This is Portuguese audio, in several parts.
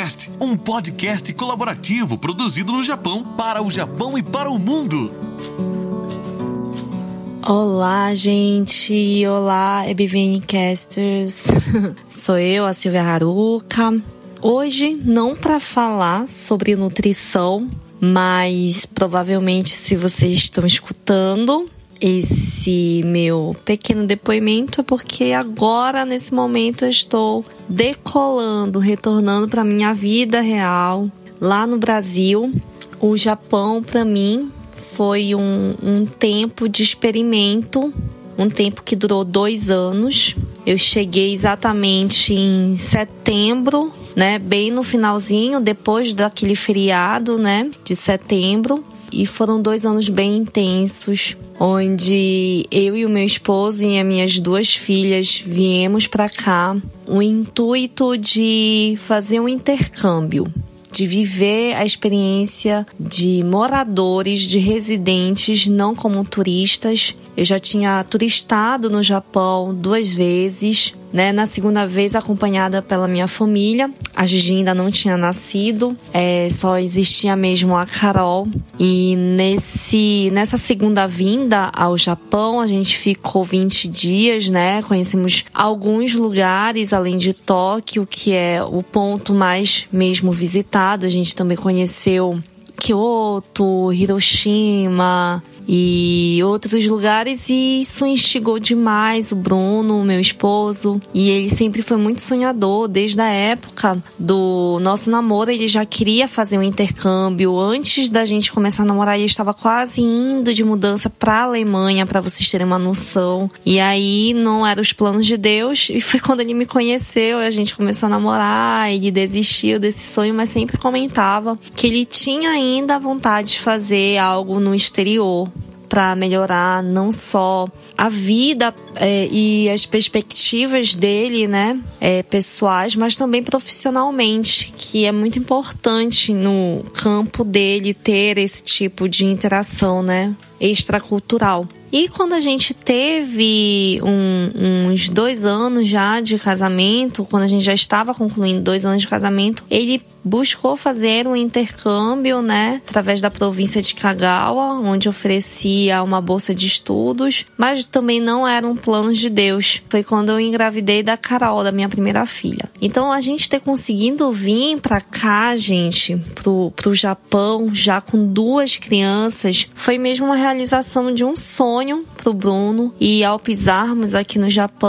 Podcast, um podcast colaborativo produzido no Japão para o Japão e para o mundo. Olá, gente! Olá, EBVN Casters! Sou eu, a Silvia Haruka. Hoje, não para falar sobre nutrição, mas provavelmente, se vocês estão escutando, esse meu pequeno depoimento é porque agora, nesse momento, eu estou decolando, retornando para minha vida real lá no Brasil. O Japão, para mim, foi um, um tempo de experimento, um tempo que durou dois anos. Eu cheguei exatamente em setembro, né, bem no finalzinho, depois daquele feriado, né, de setembro e foram dois anos bem intensos, onde eu e o meu esposo e as minhas duas filhas viemos para cá, o intuito de fazer um intercâmbio de viver a experiência de moradores, de residentes, não como turistas. Eu já tinha turistado no Japão duas vezes, né? Na segunda vez acompanhada pela minha família. A Gigi ainda não tinha nascido, é, só existia mesmo a Carol. E nesse, nessa segunda vinda ao Japão, a gente ficou 20 dias, né? Conhecemos alguns lugares além de Tóquio, que é o ponto mais mesmo visitado. A gente também conheceu Kyoto, Hiroshima e outros lugares e isso instigou demais o Bruno, meu esposo, e ele sempre foi muito sonhador desde a época do nosso namoro, ele já queria fazer um intercâmbio. Antes da gente começar a namorar, ele estava quase indo de mudança para a Alemanha para vocês terem uma noção. E aí não eram os planos de Deus e foi quando ele me conheceu, a gente começou a namorar, ele desistiu desse sonho, mas sempre comentava que ele tinha ainda ainda vontade de fazer algo no exterior para melhorar não só a vida é, e as perspectivas dele, né, é, pessoais, mas também profissionalmente, que é muito importante no campo dele ter esse tipo de interação, né, extracultural. E quando a gente teve um, uns dois anos já de casamento, quando a gente já estava concluindo dois anos de casamento, ele buscou fazer um intercâmbio, né, através da província de Kagawa, onde oferecia uma bolsa de estudos, mas também não eram planos de Deus. Foi quando eu engravidei da Carol, da minha primeira filha. Então a gente ter conseguido vir para cá, gente, pro, pro Japão, já com duas crianças, foi mesmo uma realização de um sonho pro Bruno e ao pisarmos aqui no Japão,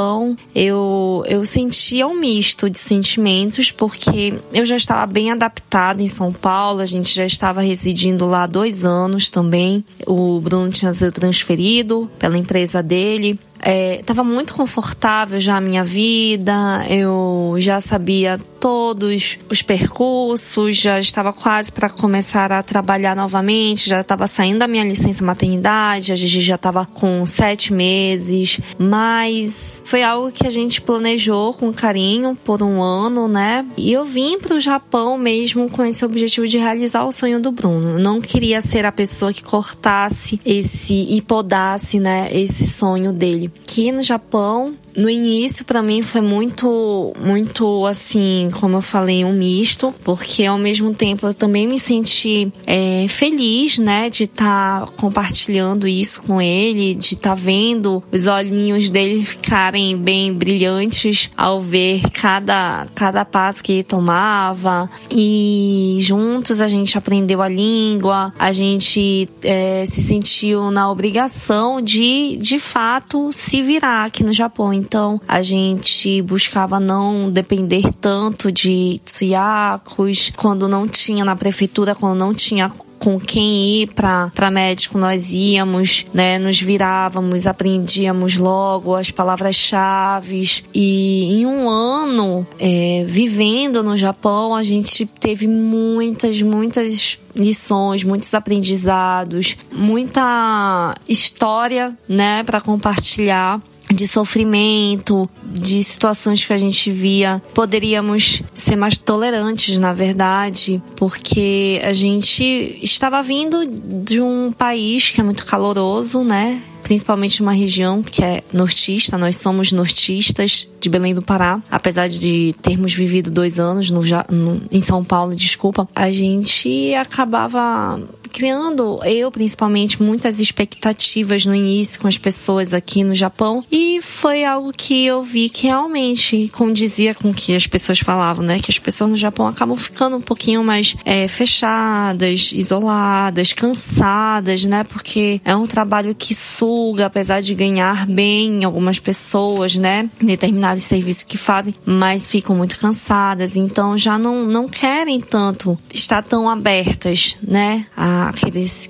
eu eu sentia um misto de sentimentos porque eu já estava bem adaptado em São Paulo, a gente já estava residindo lá dois anos também. O Bruno tinha sido transferido pela empresa dele estava é, muito confortável já a minha vida, eu já sabia todos os percursos, já estava quase para começar a trabalhar novamente, já estava saindo da minha licença maternidade, a Gigi já estava com sete meses, mas foi algo que a gente planejou com carinho por um ano, né? E eu vim para o Japão mesmo com esse objetivo de realizar o sonho do Bruno. não queria ser a pessoa que cortasse esse e podasse, né, esse sonho dele aqui no Japão, no início para mim foi muito, muito assim, como eu falei, um misto, porque ao mesmo tempo eu também me senti é, feliz, né, de estar tá compartilhando isso com ele, de estar tá vendo os olhinhos dele ficarem bem brilhantes ao ver cada, cada passo que ele tomava. E juntos a gente aprendeu a língua, a gente é, se sentiu na obrigação de, de fato, se virar aqui no Japão. Então a gente buscava não depender tanto de tsuyakos quando não tinha na prefeitura, quando não tinha com quem ir para médico, nós íamos, né, nos virávamos, aprendíamos logo as palavras-chave. E em um ano é, vivendo no Japão, a gente teve muitas, muitas lições, muitos aprendizados, muita história, né, para compartilhar de sofrimento, de situações que a gente via. Poderíamos ser mais tolerantes, na verdade, porque a gente estava vindo de um país que é muito caloroso, né? principalmente numa região que é nortista. Nós somos nortistas de Belém do Pará, apesar de termos vivido dois anos no, no, em São Paulo, desculpa, a gente acabava criando, eu principalmente, muitas expectativas no início com as pessoas aqui no Japão. E foi algo que eu vi que realmente condizia com o que as pessoas falavam, né? Que as pessoas no Japão acabam ficando um pouquinho mais é, fechadas, isoladas, cansadas, né? Porque é um trabalho que suga, apesar de ganhar bem algumas pessoas, né? Determinados serviços que fazem, mas ficam muito cansadas, então já não, não querem tanto estar tão abertas, né? A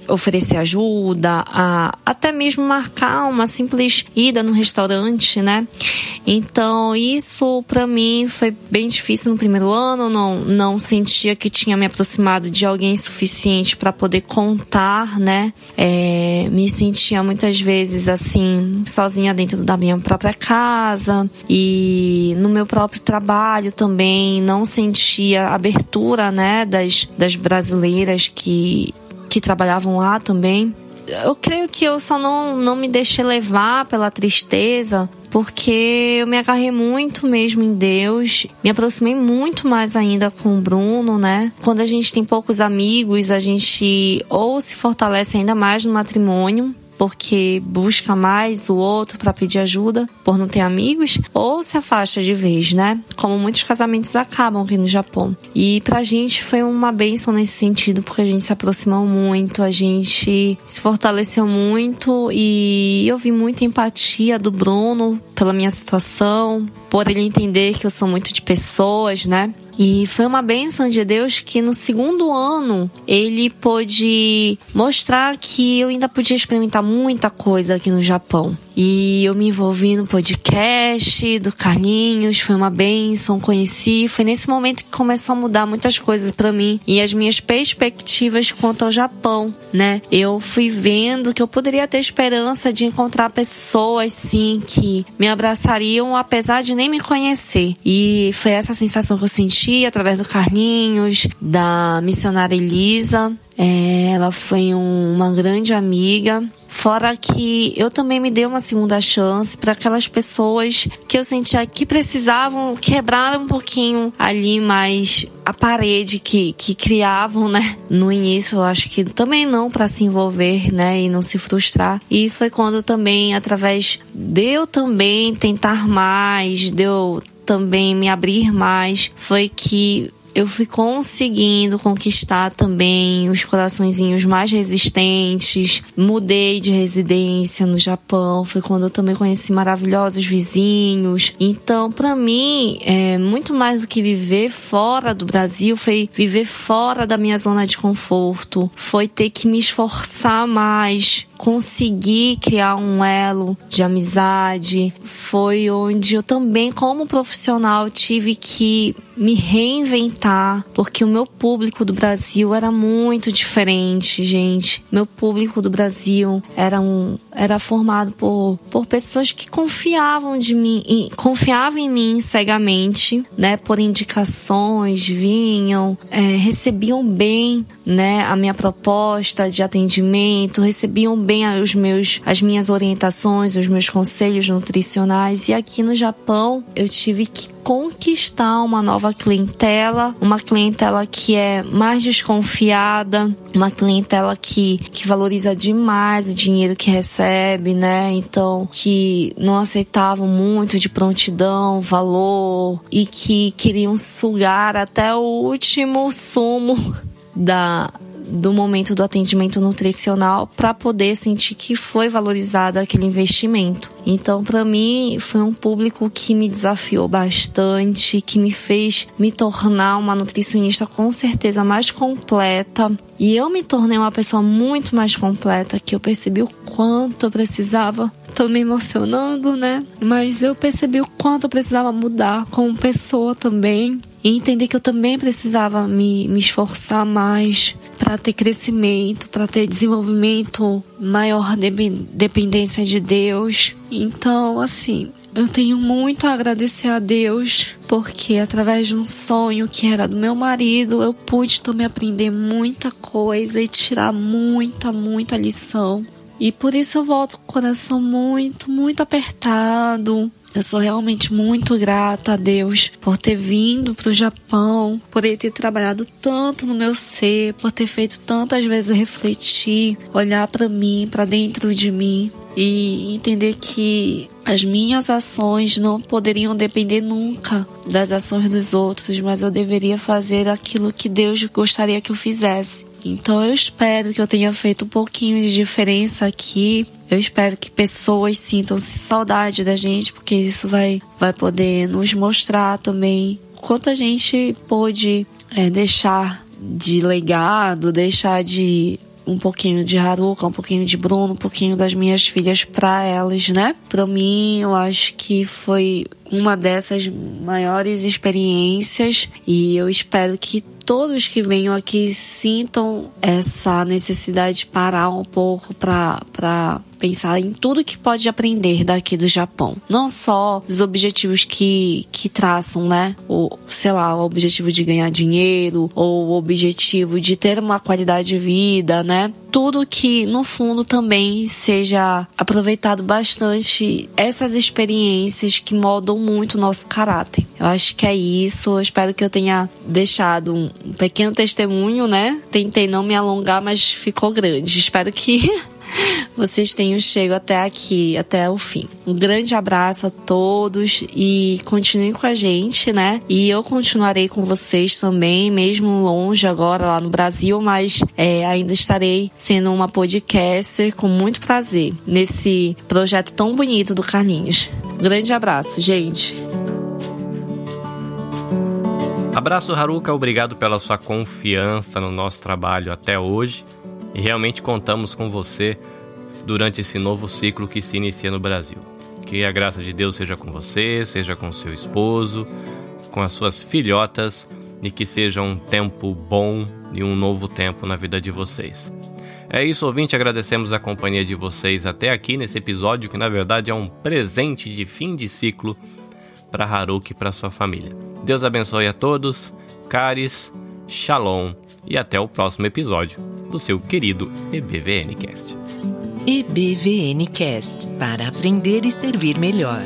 oferecer ajuda, a até mesmo marcar uma simples ida no restaurante, né? Então, isso para mim foi bem difícil no primeiro ano, não não sentia que tinha me aproximado de alguém suficiente para poder contar, né? É, me sentia muitas vezes assim, sozinha dentro da minha própria casa e no meu próprio trabalho também não sentia abertura, né, das, das brasileiras que que trabalhavam lá também. Eu creio que eu só não, não me deixei levar pela tristeza, porque eu me agarrei muito mesmo em Deus, me aproximei muito mais ainda com o Bruno, né? Quando a gente tem poucos amigos, a gente ou se fortalece ainda mais no matrimônio, porque busca mais o outro para pedir ajuda por não ter amigos, ou se afasta de vez, né? Como muitos casamentos acabam aqui no Japão. E pra gente foi uma benção nesse sentido, porque a gente se aproximou muito, a gente se fortaleceu muito e eu vi muita empatia do Bruno pela minha situação, por ele entender que eu sou muito de pessoas, né? E foi uma bênção de Deus que no segundo ano ele pôde mostrar que eu ainda podia experimentar muita coisa aqui no Japão. E eu me envolvi no podcast do Carlinhos, foi uma bênção, conheci. Foi nesse momento que começou a mudar muitas coisas para mim e as minhas perspectivas quanto ao Japão, né? Eu fui vendo que eu poderia ter esperança de encontrar pessoas, sim, que me abraçariam apesar de nem me conhecer. E foi essa sensação que eu senti através do Carlinhos, da missionária Elisa. É, ela foi um, uma grande amiga Fora que eu também me dei uma segunda chance para aquelas pessoas que eu sentia que precisavam quebrar um pouquinho ali mais a parede que, que criavam, né? No início, eu acho que também não para se envolver, né? E não se frustrar. E foi quando também, através de eu também tentar mais, de eu também me abrir mais, foi que eu fui conseguindo conquistar também os coraçõezinhos mais resistentes. Mudei de residência no Japão, foi quando eu também conheci maravilhosos vizinhos. Então, para mim, é muito mais do que viver fora do Brasil, foi viver fora da minha zona de conforto, foi ter que me esforçar mais, conseguir criar um elo de amizade. Foi onde eu também, como profissional, tive que me reinventar, porque o meu público do Brasil era muito diferente, gente. Meu público do Brasil era um era formado por, por pessoas que confiavam de mim, confiavam em mim cegamente, né, por indicações, vinham, é, recebiam bem, né, a minha proposta de atendimento, recebiam bem os meus as minhas orientações, os meus conselhos nutricionais e aqui no Japão eu tive que conquistar uma nova clientela, uma clientela que é mais desconfiada, uma clientela que, que valoriza demais o dinheiro que recebe, né? Então, que não aceitavam muito de prontidão, valor e que queriam sugar até o último sumo da do momento do atendimento nutricional para poder sentir que foi valorizado aquele investimento. Então, para mim, foi um público que me desafiou bastante, que me fez me tornar uma nutricionista com certeza mais completa. E eu me tornei uma pessoa muito mais completa, que eu percebi o quanto eu precisava. Tô me emocionando, né? Mas eu percebi o quanto eu precisava mudar como pessoa também e entender que eu também precisava me, me esforçar mais para ter crescimento, para ter desenvolvimento, maior dependência de Deus. Então, assim, eu tenho muito a agradecer a Deus, porque através de um sonho que era do meu marido, eu pude também aprender muita coisa e tirar muita, muita lição. E por isso eu volto com o coração muito, muito apertado. Eu sou realmente muito grata a Deus por ter vindo para o Japão, por ele ter trabalhado tanto no meu ser, por ter feito tantas vezes refletir, olhar para mim, para dentro de mim e entender que as minhas ações não poderiam depender nunca das ações dos outros, mas eu deveria fazer aquilo que Deus gostaria que eu fizesse. Então eu espero que eu tenha feito um pouquinho de diferença aqui. Eu espero que pessoas sintam-se saudade da gente, porque isso vai, vai poder nos mostrar também quanto a gente pôde é, deixar de legado, deixar de um pouquinho de Haruka, um pouquinho de Bruno, um pouquinho das minhas filhas para elas, né? Para mim, eu acho que foi uma dessas maiores experiências e eu espero que todos que venham aqui sintam essa necessidade de parar um pouco para pensar em tudo que pode aprender daqui do Japão. Não só os objetivos que, que traçam, né? O, sei lá, o objetivo de ganhar dinheiro ou o objetivo de ter uma qualidade de vida, né? Tudo que, no fundo, também seja aproveitado bastante essas experiências que moldam muito o nosso caráter. Eu acho que é isso. Eu espero que eu tenha deixado um pequeno testemunho, né? Tentei não me alongar, mas ficou grande. Espero que vocês tenham chegado até aqui, até o fim. Um grande abraço a todos e continuem com a gente, né? E eu continuarei com vocês também, mesmo longe agora lá no Brasil, mas é, ainda estarei sendo uma podcaster com muito prazer nesse projeto tão bonito do Carninhos. Grande abraço, gente. Abraço, Haruka. Obrigado pela sua confiança no nosso trabalho até hoje e realmente contamos com você durante esse novo ciclo que se inicia no Brasil. Que a graça de Deus seja com você, seja com seu esposo, com as suas filhotas e que seja um tempo bom e um novo tempo na vida de vocês. É isso, ouvinte. Agradecemos a companhia de vocês até aqui nesse episódio, que na verdade é um presente de fim de ciclo para Haruki e para sua família. Deus abençoe a todos, caris, shalom e até o próximo episódio do seu querido EBVNcast. EBVNcast para aprender e servir melhor.